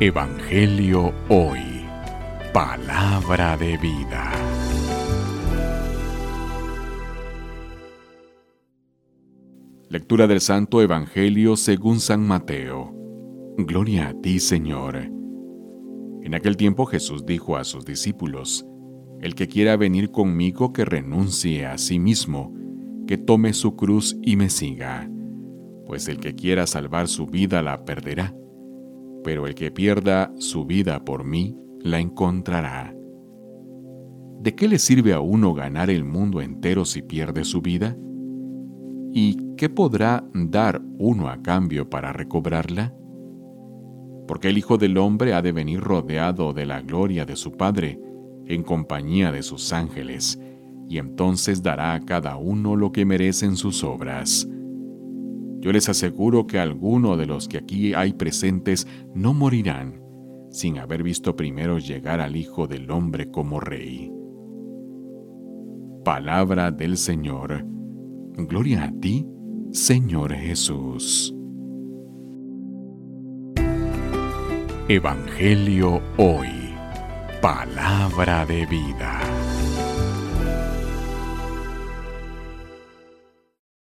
Evangelio Hoy. Palabra de vida. Lectura del Santo Evangelio según San Mateo. Gloria a ti, Señor. En aquel tiempo Jesús dijo a sus discípulos, El que quiera venir conmigo que renuncie a sí mismo, que tome su cruz y me siga, pues el que quiera salvar su vida la perderá pero el que pierda su vida por mí la encontrará. ¿De qué le sirve a uno ganar el mundo entero si pierde su vida? ¿Y qué podrá dar uno a cambio para recobrarla? Porque el Hijo del Hombre ha de venir rodeado de la gloria de su Padre, en compañía de sus ángeles, y entonces dará a cada uno lo que merecen sus obras. Yo les aseguro que alguno de los que aquí hay presentes no morirán sin haber visto primero llegar al Hijo del Hombre como Rey. Palabra del Señor. Gloria a ti, Señor Jesús. Evangelio hoy. Palabra de vida.